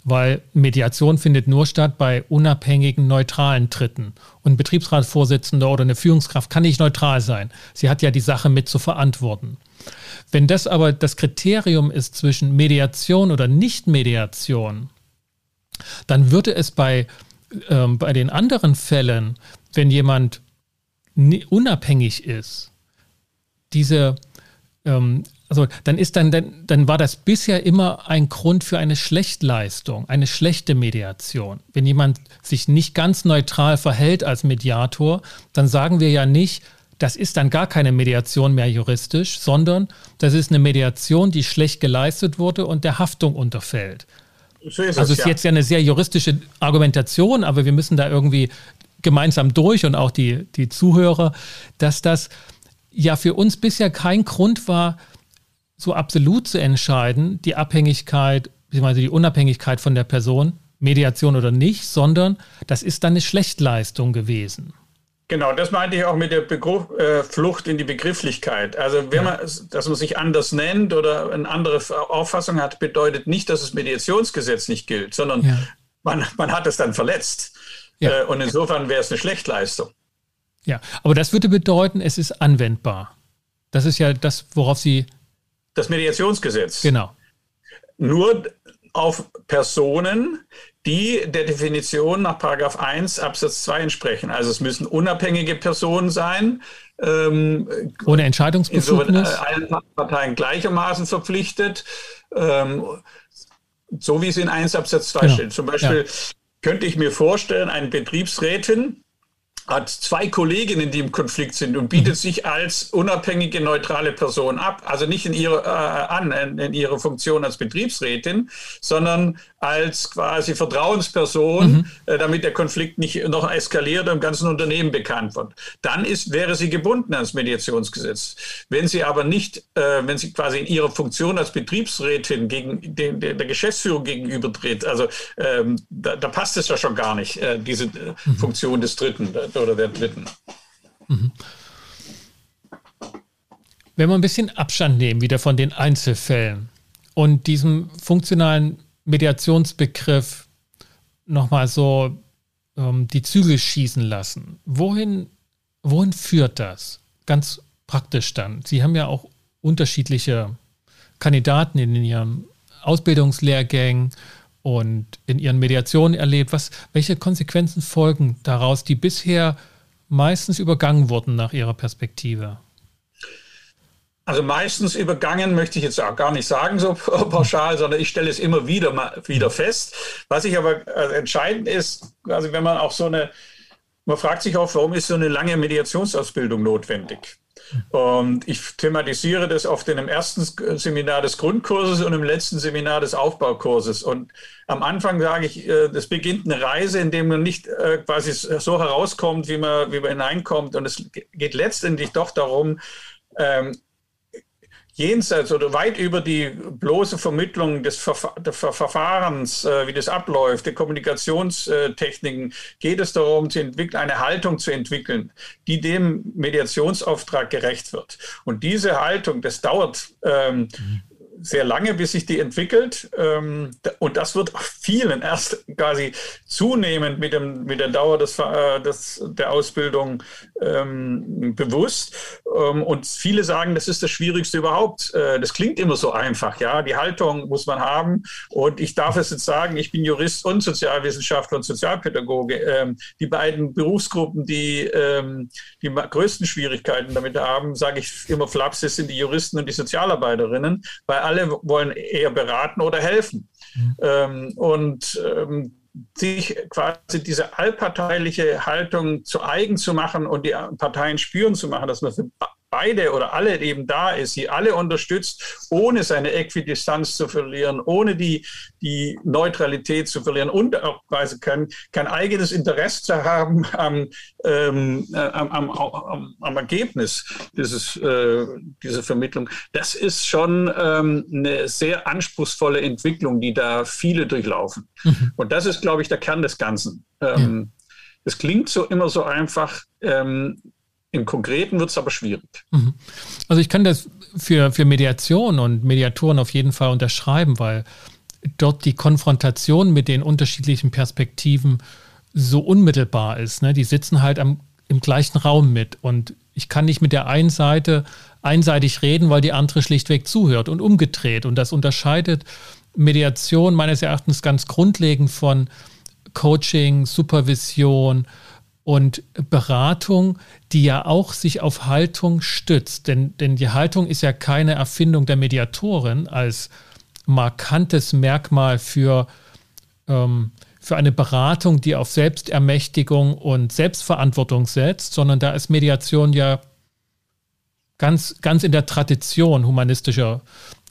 [SPEAKER 2] weil Mediation findet nur statt bei unabhängigen, neutralen Dritten. Und ein Betriebsratsvorsitzender oder eine Führungskraft kann nicht neutral sein. Sie hat ja die Sache mit zu verantworten. Wenn das aber das Kriterium ist zwischen Mediation oder Nicht-Mediation, dann würde es bei, ähm, bei den anderen Fällen, wenn jemand unabhängig ist, diese ähm, also dann ist dann, dann, dann war das bisher immer ein Grund für eine Schlechtleistung, eine schlechte Mediation. Wenn jemand sich nicht ganz neutral verhält als Mediator, dann sagen wir ja nicht, das ist dann gar keine Mediation mehr juristisch, sondern das ist eine Mediation, die schlecht geleistet wurde und der Haftung unterfällt. So ist also es ist ja. jetzt ja eine sehr juristische Argumentation, aber wir müssen da irgendwie gemeinsam durch und auch die, die Zuhörer, dass das ja für uns bisher kein Grund war, so absolut zu entscheiden, die Abhängigkeit bzw. die Unabhängigkeit von der Person, Mediation oder nicht, sondern das ist dann eine Schlechtleistung gewesen.
[SPEAKER 1] Genau, das meinte ich auch mit der Begriff, äh, Flucht in die Begrifflichkeit. Also, wenn man, dass man sich anders nennt oder eine andere Auffassung hat, bedeutet nicht, dass das Mediationsgesetz nicht gilt, sondern ja. man, man hat es dann verletzt. Ja. Äh, und insofern wäre es eine Schlechtleistung.
[SPEAKER 2] Ja, aber das würde bedeuten, es ist anwendbar. Das ist ja das, worauf Sie
[SPEAKER 1] das Mediationsgesetz.
[SPEAKER 2] Genau.
[SPEAKER 1] Nur auf Personen, die der Definition nach 1 Absatz 2 entsprechen. Also es müssen unabhängige Personen sein.
[SPEAKER 2] Ähm, Ohne Entscheidungsbefugnis.
[SPEAKER 1] Allen Parteien gleichermaßen verpflichtet. Ähm, so wie es in 1 Absatz 2 genau. steht. Zum Beispiel ja. könnte ich mir vorstellen, eine Betriebsrätin hat zwei Kolleginnen, die im Konflikt sind und bietet mhm. sich als unabhängige, neutrale Person ab. Also nicht in ihre, äh, an, in, in ihrer Funktion als Betriebsrätin, sondern als quasi Vertrauensperson, mhm. äh, damit der Konflikt nicht noch eskaliert und im ganzen Unternehmen bekannt wird. Dann ist, wäre sie gebunden ans Mediationsgesetz. Wenn sie aber nicht, äh, wenn sie quasi in ihrer Funktion als Betriebsrätin gegen den, der, der Geschäftsführung gegenübertritt, also ähm, da, da, passt es ja schon gar nicht, äh, diese äh, mhm. Funktion des Dritten oder der Dritten. Mhm.
[SPEAKER 2] Wenn wir ein bisschen Abstand nehmen, wieder von den Einzelfällen und diesem funktionalen Mediationsbegriff nochmal so ähm, die Zügel schießen lassen, wohin, wohin führt das? Ganz praktisch dann. Sie haben ja auch unterschiedliche Kandidaten in ihren Ausbildungslehrgängen und in ihren Mediationen erlebt. Was, welche Konsequenzen folgen daraus, die bisher meistens übergangen wurden nach Ihrer Perspektive?
[SPEAKER 1] Also meistens übergangen möchte ich jetzt auch gar nicht sagen so pauschal, sondern ich stelle es immer wieder mal wieder fest. Was ich aber also entscheidend ist, also wenn man auch so eine, man fragt sich auch, warum ist so eine lange Mediationsausbildung notwendig? Und ich thematisiere das oft in dem ersten Seminar des Grundkurses und im letzten Seminar des Aufbaukurses. Und am Anfang sage ich, äh, das beginnt eine Reise, in der man nicht äh, quasi so herauskommt, wie man, wie man hineinkommt. Und es geht letztendlich doch darum, ähm, jenseits oder weit über die bloße Vermittlung des Verfa Verfahrens, äh, wie das abläuft, der Kommunikationstechniken, geht es darum, zu eine Haltung zu entwickeln, die dem Mediationsauftrag gerecht wird. Und diese Haltung, das dauert ähm, mhm sehr lange, bis sich die entwickelt. Ähm, und das wird vielen erst quasi zunehmend mit, dem, mit der Dauer des, äh, des, der Ausbildung ähm, bewusst. Ähm, und viele sagen, das ist das Schwierigste überhaupt. Äh, das klingt immer so einfach, ja. Die Haltung muss man haben. Und ich darf es jetzt sagen, ich bin Jurist und Sozialwissenschaftler und Sozialpädagoge. Die beiden Berufsgruppen, die die größten Schwierigkeiten damit haben, sage ich immer flapsig, sind die Juristen und die Sozialarbeiterinnen, weil alle wollen eher beraten oder helfen. Mhm. Ähm, und ähm, sich quasi diese allparteiliche Haltung zu eigen zu machen und die Parteien spüren zu machen, dass man für beide oder alle eben da ist, sie alle unterstützt, ohne seine Äquidistanz zu verlieren, ohne die, die Neutralität zu verlieren und auch quasi kein, kein eigenes Interesse zu haben am, ähm, äh, am, am, am, Ergebnis dieses, äh, dieser Vermittlung. Das ist schon ähm, eine sehr anspruchsvolle Entwicklung, die da viele durchlaufen. Mhm. Und das ist, glaube ich, der Kern des Ganzen. Ähm, es klingt so immer so einfach. Ähm, im Konkreten wird es aber schwierig. Mhm.
[SPEAKER 2] Also ich kann das für, für Mediation und Mediatoren auf jeden Fall unterschreiben, weil dort die Konfrontation mit den unterschiedlichen Perspektiven so unmittelbar ist. Ne? Die sitzen halt am, im gleichen Raum mit und ich kann nicht mit der einen Seite einseitig reden, weil die andere schlichtweg zuhört und umgedreht. Und das unterscheidet Mediation meines Erachtens ganz grundlegend von Coaching, Supervision, und Beratung, die ja auch sich auf Haltung stützt. Denn, denn die Haltung ist ja keine Erfindung der Mediatorin als markantes Merkmal für, ähm, für eine Beratung, die auf Selbstermächtigung und Selbstverantwortung setzt, sondern da ist Mediation ja ganz, ganz in der Tradition humanistischer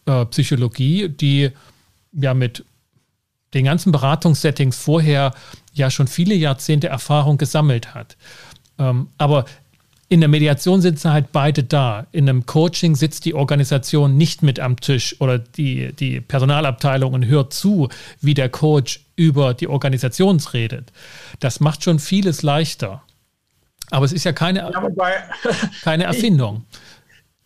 [SPEAKER 2] äh, Psychologie, die ja mit den ganzen Beratungssettings vorher ja schon viele Jahrzehnte Erfahrung gesammelt hat. Ähm, aber in der Mediation sitzen halt beide da. In einem Coaching sitzt die Organisation nicht mit am Tisch oder die, die Personalabteilung und hört zu, wie der Coach über die Organisation redet. Das macht schon vieles leichter. Aber es ist ja keine, ja, wobei, keine Erfindung.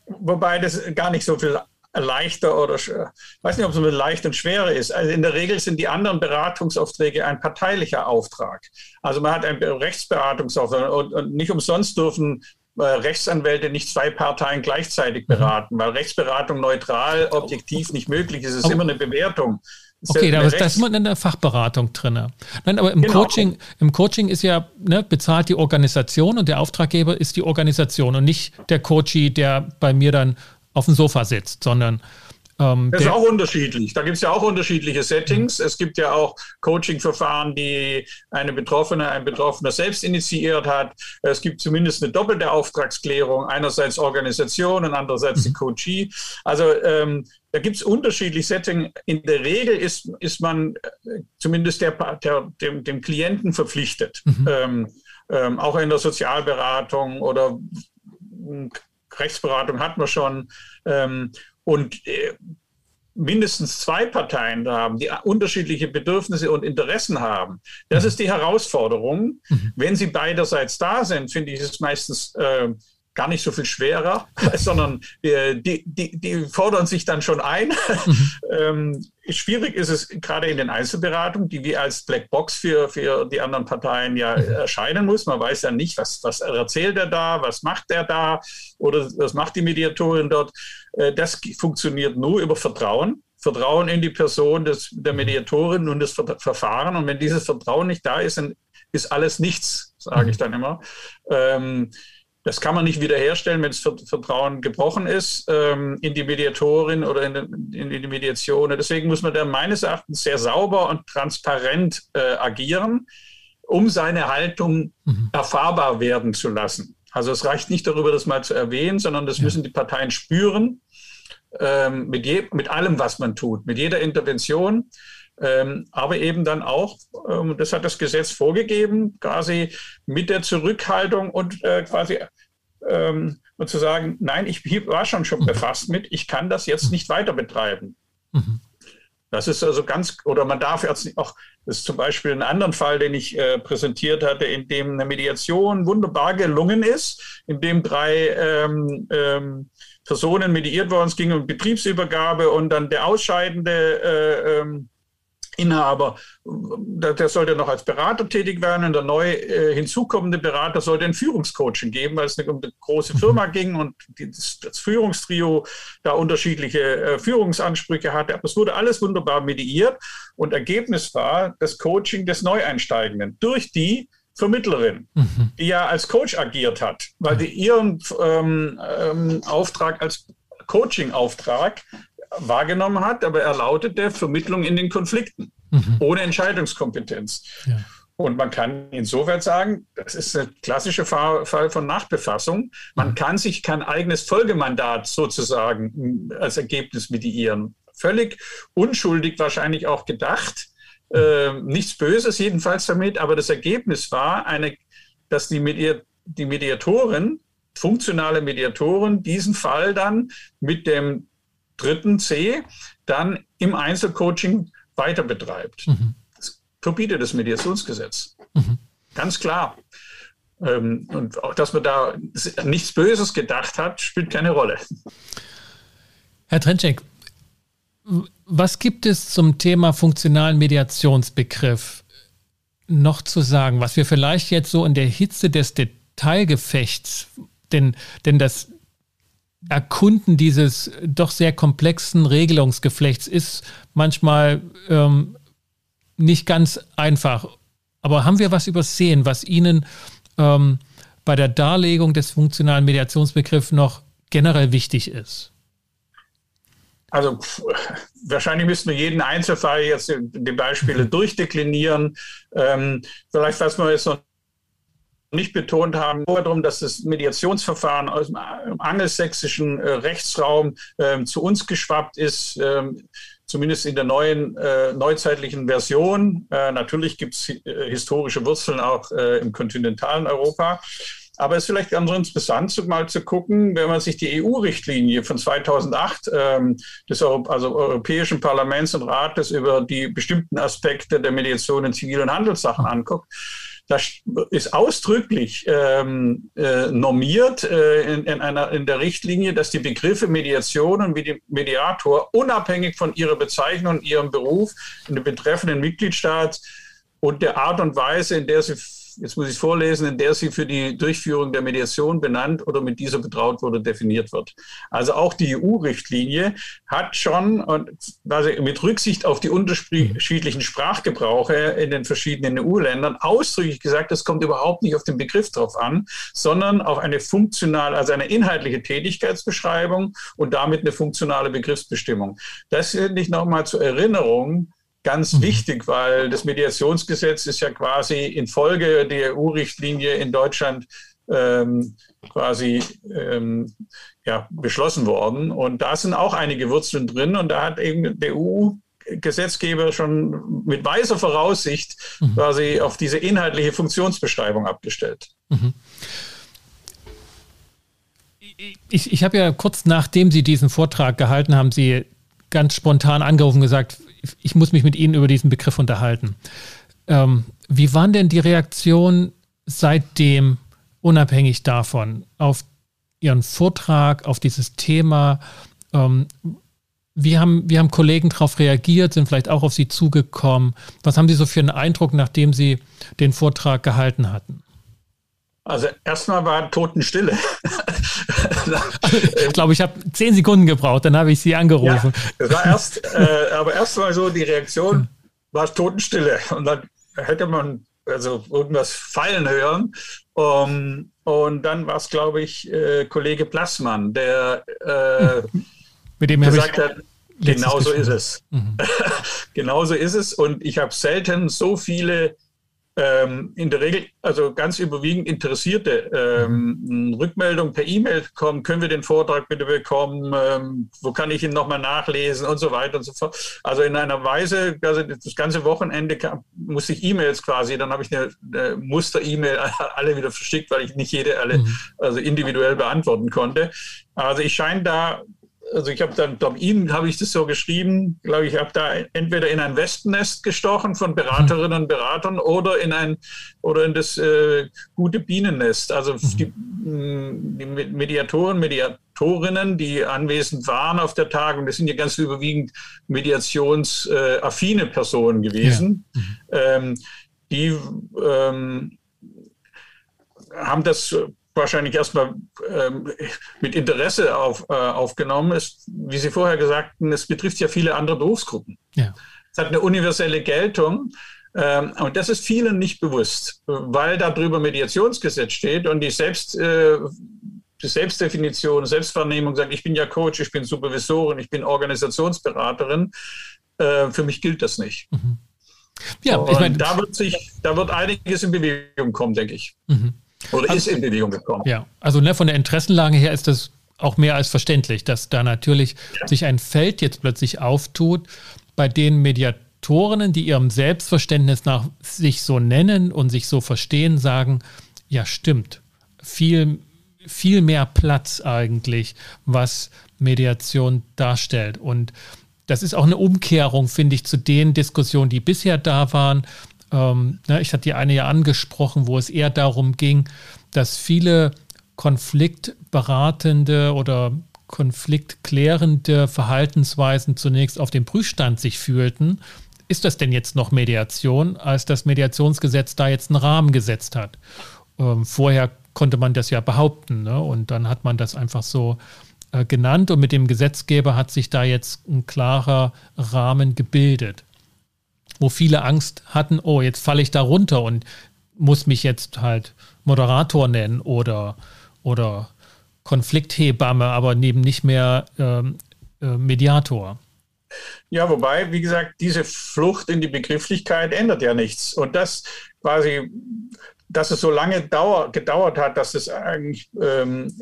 [SPEAKER 1] Ich, wobei das gar nicht so viel leichter oder ich weiß nicht, ob es so leicht und schwerer ist. Also in der Regel sind die anderen Beratungsaufträge ein parteilicher Auftrag. Also man hat einen Rechtsberatungsauftrag und, und nicht umsonst dürfen äh, Rechtsanwälte nicht zwei Parteien gleichzeitig mhm. beraten, mhm. weil Rechtsberatung neutral, objektiv nicht möglich ist. Es ist immer eine Bewertung.
[SPEAKER 2] Okay, da ist, da ist man in der Fachberatung drin. Nein, aber im, genau. Coaching, im Coaching ist ja, ne, bezahlt die Organisation und der Auftraggeber ist die Organisation und nicht der Coachie, der bei mir dann auf dem Sofa sitzt, sondern
[SPEAKER 1] ähm, das ist auch unterschiedlich. Da gibt es ja auch unterschiedliche Settings. Mhm. Es gibt ja auch Coaching-Verfahren, die eine Betroffene, ein Betroffener selbst initiiert hat. Es gibt zumindest eine doppelte Auftragsklärung, einerseits Organisation und andererseits die mhm. Coachee. Also ähm, da gibt es unterschiedliche Settings. In der Regel ist, ist man äh, zumindest der, der, dem, dem Klienten verpflichtet. Mhm. Ähm, ähm, auch in der Sozialberatung oder Rechtsberatung hat man schon. Ähm, und äh, mindestens zwei Parteien da haben, die unterschiedliche Bedürfnisse und Interessen haben. Das mhm. ist die Herausforderung. Mhm. Wenn sie beiderseits da sind, finde ich es meistens äh, gar nicht so viel schwerer, sondern äh, die, die, die fordern sich dann schon ein. Mhm. ähm, schwierig ist es gerade in den Einzelberatungen, die wie als Blackbox für, für die anderen Parteien ja mhm. erscheinen muss. Man weiß ja nicht, was, was erzählt er da, was macht er da oder was macht die Mediatorin dort. Äh, das funktioniert nur über Vertrauen. Vertrauen in die Person des, der mhm. Mediatorin und das Verfahren. Und wenn dieses Vertrauen nicht da ist, dann ist alles nichts, sage ich dann immer. Ähm, das kann man nicht wiederherstellen, wenn das Vertrauen gebrochen ist ähm, in die Mediatorin oder in, in, in, die Mediation. Deswegen muss man da meines Erachtens sehr sauber und transparent äh, agieren, um seine Haltung mhm. erfahrbar werden zu lassen. Also es reicht nicht darüber, das mal zu erwähnen, sondern das ja. müssen die Parteien spüren ähm, mit, je, mit allem, was man tut, mit jeder Intervention. Ähm, aber eben dann auch, ähm, das hat das Gesetz vorgegeben, quasi mit der Zurückhaltung und äh, quasi ähm, und zu sagen, nein, ich war schon schon mhm. befasst mit, ich kann das jetzt nicht weiter betreiben. Mhm. Das ist also ganz, oder man darf jetzt auch, das ist zum Beispiel ein anderen Fall, den ich äh, präsentiert hatte, in dem eine Mediation wunderbar gelungen ist, in dem drei ähm, ähm, Personen mediiert worden, es ging um Betriebsübergabe und dann der ausscheidende äh, ähm, Inhaber, der sollte noch als Berater tätig werden und der neu äh, hinzukommende Berater sollte ein Führungscoaching geben, weil es um eine große mhm. Firma ging und das, das Führungstrio da unterschiedliche äh, Führungsansprüche hatte. Aber es wurde alles wunderbar mediiert und Ergebnis war das Coaching des Neueinsteigenden durch die Vermittlerin, mhm. die ja als Coach agiert hat, weil die ihren ähm, ähm, Auftrag als Coaching-Auftrag wahrgenommen hat, aber er lautete Vermittlung in den Konflikten, mhm. ohne Entscheidungskompetenz. Ja. Und man kann insoweit sagen, das ist ein klassischer Fall von Nachbefassung. Man mhm. kann sich kein eigenes Folgemandat sozusagen als Ergebnis mediieren. Völlig unschuldig wahrscheinlich auch gedacht. Äh, nichts Böses jedenfalls damit, aber das Ergebnis war, eine, dass die, Medi die Mediatoren, funktionale Mediatoren, diesen Fall dann mit dem dritten C dann im Einzelcoaching weiter betreibt. Mhm. Das verbietet das Mediationsgesetz. Mhm. Ganz klar. Ähm, und auch, dass man da nichts Böses gedacht hat, spielt keine Rolle.
[SPEAKER 2] Herr Trenczek, was gibt es zum Thema funktionalen Mediationsbegriff noch zu sagen, was wir vielleicht jetzt so in der Hitze des Detailgefechts, denn, denn das Erkunden dieses doch sehr komplexen Regelungsgeflechts ist manchmal ähm, nicht ganz einfach. Aber haben wir was übersehen, was Ihnen ähm, bei der Darlegung des funktionalen Mediationsbegriffs noch generell wichtig ist?
[SPEAKER 1] Also pff, wahrscheinlich müssten wir jeden Einzelfall jetzt die Beispiele mhm. durchdeklinieren. Ähm, vielleicht, was wir jetzt noch nicht betont haben, nur darum, dass das Mediationsverfahren aus dem angelsächsischen äh, Rechtsraum äh, zu uns geschwappt ist, äh, zumindest in der neuen äh, neuzeitlichen Version. Äh, natürlich gibt es äh, historische Wurzeln auch im kontinentalen Europa. Aber es ist vielleicht ganz interessant, mal zu gucken, wenn man sich die EU-Richtlinie von 2008 ähm, des Euro also Europäischen Parlaments und Rates über die bestimmten Aspekte der Mediation in Zivil- und Handelssachen anguckt das ist ausdrücklich ähm, äh, normiert äh, in, in, einer, in der Richtlinie, dass die Begriffe Mediation und Mediator unabhängig von ihrer Bezeichnung und ihrem Beruf in dem betreffenden Mitgliedstaat und der Art und Weise, in der sie jetzt muss ich es vorlesen, in der sie für die Durchführung der Mediation benannt oder mit dieser betraut wurde, definiert wird. Also auch die EU-Richtlinie hat schon also mit Rücksicht auf die unterschiedlichen Sprachgebrauche in den verschiedenen EU-Ländern ausdrücklich gesagt, es kommt überhaupt nicht auf den Begriff drauf an, sondern auf eine funktionale, also eine inhaltliche Tätigkeitsbeschreibung und damit eine funktionale Begriffsbestimmung. Das nicht nochmal zur Erinnerung ganz mhm. wichtig, weil das Mediationsgesetz ist ja quasi infolge der EU-Richtlinie in Deutschland ähm, quasi ähm, ja, beschlossen worden. Und da sind auch einige Wurzeln drin. Und da hat eben der EU-Gesetzgeber schon mit weiser Voraussicht mhm. quasi auf diese inhaltliche Funktionsbeschreibung abgestellt. Mhm.
[SPEAKER 2] Ich, ich habe ja kurz nachdem Sie diesen Vortrag gehalten haben, Sie ganz spontan angerufen und gesagt, ich muss mich mit Ihnen über diesen Begriff unterhalten. Ähm, wie waren denn die Reaktionen seitdem, unabhängig davon, auf Ihren Vortrag auf dieses Thema? Ähm, wie haben, wie haben Kollegen darauf reagiert, sind vielleicht auch auf Sie zugekommen? Was haben Sie so für einen Eindruck, nachdem Sie den Vortrag gehalten hatten?
[SPEAKER 1] Also erstmal war Totenstille.
[SPEAKER 2] ich glaube, ich habe zehn Sekunden gebraucht, dann habe ich Sie angerufen.
[SPEAKER 1] Ja, war erst, äh, aber erstmal so die Reaktion war Totenstille. Und dann hätte man also irgendwas fallen hören. Um, und dann war es, glaube ich, äh, Kollege Plassmann, der äh,
[SPEAKER 2] Mit dem
[SPEAKER 1] gesagt hat, genau so ist es. Mhm. genau so ist es. Und ich habe selten so viele ähm, in der Regel, also ganz überwiegend Interessierte ähm, mhm. Rückmeldungen per E-Mail bekommen, können wir den Vortrag bitte bekommen, ähm, wo kann ich ihn nochmal nachlesen und so weiter und so fort. Also in einer Weise, also das ganze Wochenende kam, musste ich E-Mails quasi, dann habe ich eine, eine Muster-E-Mail alle wieder verschickt, weil ich nicht jede alle mhm. also individuell beantworten konnte. Also ich scheine da also ich habe dann, glaube Ihnen habe ich das so geschrieben, glaube ich, habe da entweder in ein Wespennest gestochen von Beraterinnen und Beratern oder in ein oder in das äh, gute Bienennest. Also mhm. die, die, Mediatoren, Mediatorinnen, die anwesend waren auf der Tagung, das sind ja ganz überwiegend mediationsaffine Personen gewesen. Ja. Mhm. Ähm, die ähm, haben das wahrscheinlich erstmal ähm, mit Interesse auf, äh, aufgenommen. Es, wie Sie vorher gesagt es betrifft ja viele andere Berufsgruppen. Ja. Es hat eine universelle Geltung. Ähm, und das ist vielen nicht bewusst, weil darüber Mediationsgesetz steht und die Selbst, äh, die Selbstdefinition, Selbstvernehmung sagt, ich bin ja Coach, ich bin Supervisorin, ich bin Organisationsberaterin. Äh, für mich gilt das nicht. Mhm. Ja, ich meine, da wird sich, da wird einiges in Bewegung kommen, denke ich. Mhm. Oder also, ist in Bewegung gekommen.
[SPEAKER 2] Ja, also ne, von der Interessenlage her ist das auch mehr als verständlich, dass da natürlich ja. sich ein Feld jetzt plötzlich auftut, bei denen Mediatorinnen, die ihrem Selbstverständnis nach sich so nennen und sich so verstehen, sagen, ja stimmt, viel, viel mehr Platz eigentlich, was Mediation darstellt. Und das ist auch eine Umkehrung, finde ich, zu den Diskussionen, die bisher da waren, ähm, ne, ich hatte die eine ja angesprochen, wo es eher darum ging, dass viele konfliktberatende oder konfliktklärende Verhaltensweisen zunächst auf dem Prüfstand sich fühlten. Ist das denn jetzt noch Mediation, als das Mediationsgesetz da jetzt einen Rahmen gesetzt hat? Ähm, vorher konnte man das ja behaupten ne? und dann hat man das einfach so äh, genannt und mit dem Gesetzgeber hat sich da jetzt ein klarer Rahmen gebildet wo viele Angst hatten, oh, jetzt falle ich da runter und muss mich jetzt halt Moderator nennen oder, oder Konflikthebamme, aber neben nicht mehr ähm, äh, Mediator.
[SPEAKER 1] Ja, wobei, wie gesagt, diese Flucht in die Begrifflichkeit ändert ja nichts. Und das quasi dass es so lange dauer, gedauert hat, dass es eigentlich ähm,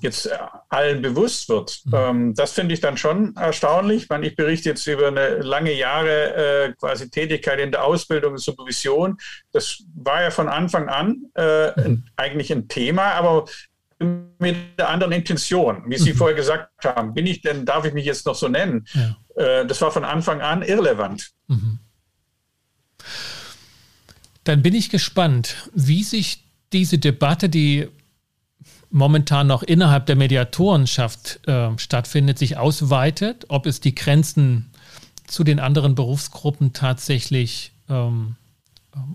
[SPEAKER 1] jetzt allen bewusst wird. Mhm. Ähm, das finde ich dann schon erstaunlich. Ich, meine, ich berichte jetzt über eine lange Jahre äh, quasi Tätigkeit in der Ausbildung und Supervision. Das war ja von Anfang an äh, mhm. eigentlich ein Thema, aber mit einer anderen Intention, wie Sie mhm. vorher gesagt haben. Bin ich denn, darf ich mich jetzt noch so nennen? Ja. Äh, das war von Anfang an irrelevant. Mhm.
[SPEAKER 2] Dann bin ich gespannt, wie sich diese Debatte, die momentan noch innerhalb der Mediatorenschaft äh, stattfindet, sich ausweitet, ob es die Grenzen zu den anderen Berufsgruppen tatsächlich, ähm,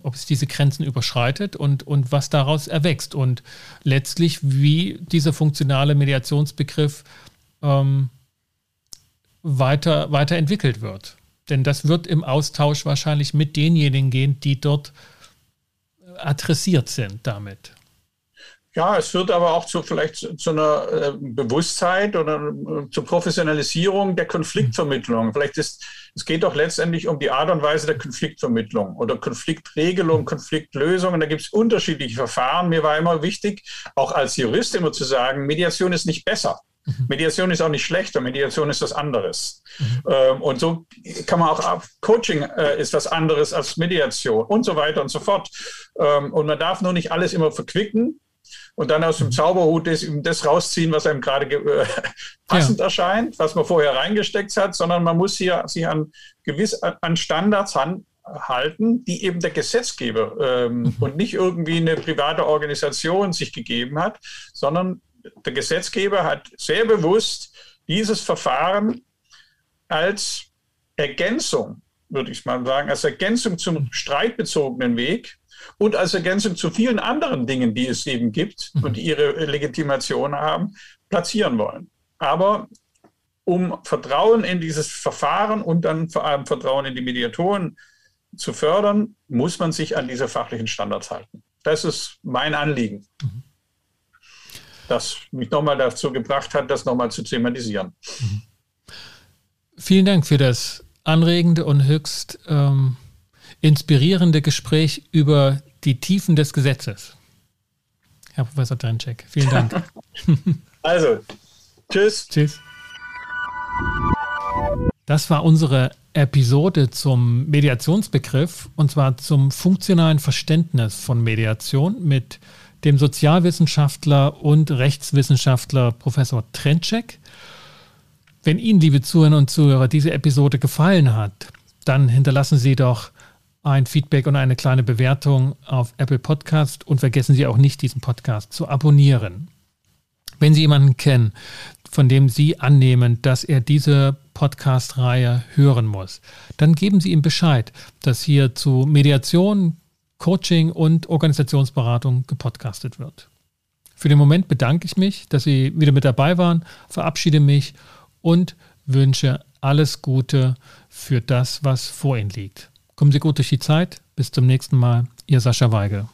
[SPEAKER 2] ob es diese Grenzen überschreitet und, und was daraus erwächst und letztlich, wie dieser funktionale Mediationsbegriff ähm, weiter, weiterentwickelt wird. Denn das wird im Austausch wahrscheinlich mit denjenigen gehen, die dort adressiert sind damit.
[SPEAKER 1] Ja, es führt aber auch zu vielleicht zu, zu einer äh, Bewusstheit oder äh, zur Professionalisierung der Konfliktvermittlung. Mhm. Vielleicht ist es geht doch letztendlich um die Art und Weise der Konfliktvermittlung oder Konfliktregelung, Konfliktlösung. Und da gibt es unterschiedliche Verfahren. Mir war immer wichtig, auch als Jurist immer zu sagen, Mediation ist nicht besser. Mediation ist auch nicht schlechter, Mediation ist was anderes. Mhm. Ähm, und so kann man auch, Coaching äh, ist was anderes als Mediation und so weiter und so fort. Ähm, und man darf nur nicht alles immer verquicken und dann aus dem mhm. Zauberhut das, das rausziehen, was einem gerade äh, passend ja. erscheint, was man vorher reingesteckt hat, sondern man muss hier sich an gewiss an Standards han, halten, die eben der Gesetzgeber ähm, mhm. und nicht irgendwie eine private Organisation sich gegeben hat, sondern der Gesetzgeber hat sehr bewusst dieses Verfahren als Ergänzung, würde ich mal sagen, als Ergänzung zum streitbezogenen Weg und als Ergänzung zu vielen anderen Dingen, die es eben gibt mhm. und die ihre Legitimation haben, platzieren wollen. Aber um Vertrauen in dieses Verfahren und dann vor allem Vertrauen in die Mediatoren zu fördern, muss man sich an diese fachlichen Standards halten. Das ist mein Anliegen. Mhm. Das mich nochmal dazu gebracht hat, das nochmal zu thematisieren. Mhm.
[SPEAKER 2] Vielen Dank für das anregende und höchst ähm, inspirierende Gespräch über die Tiefen des Gesetzes. Herr Professor Drenczek, vielen Dank.
[SPEAKER 1] also, tschüss.
[SPEAKER 2] Tschüss. Das war unsere Episode zum Mediationsbegriff und zwar zum funktionalen Verständnis von Mediation mit dem Sozialwissenschaftler und Rechtswissenschaftler Professor Trentschek. Wenn Ihnen, liebe Zuhörer und Zuhörer, diese Episode gefallen hat, dann hinterlassen Sie doch ein Feedback und eine kleine Bewertung auf Apple Podcast und vergessen Sie auch nicht, diesen Podcast zu abonnieren. Wenn Sie jemanden kennen, von dem Sie annehmen, dass er diese Podcast-Reihe hören muss, dann geben Sie ihm Bescheid, dass hier zu Mediation, Coaching und Organisationsberatung gepodcastet wird. Für den Moment bedanke ich mich, dass Sie wieder mit dabei waren, verabschiede mich und wünsche alles Gute für das, was vor Ihnen liegt. Kommen Sie gut durch die Zeit. Bis zum nächsten Mal. Ihr Sascha Weige.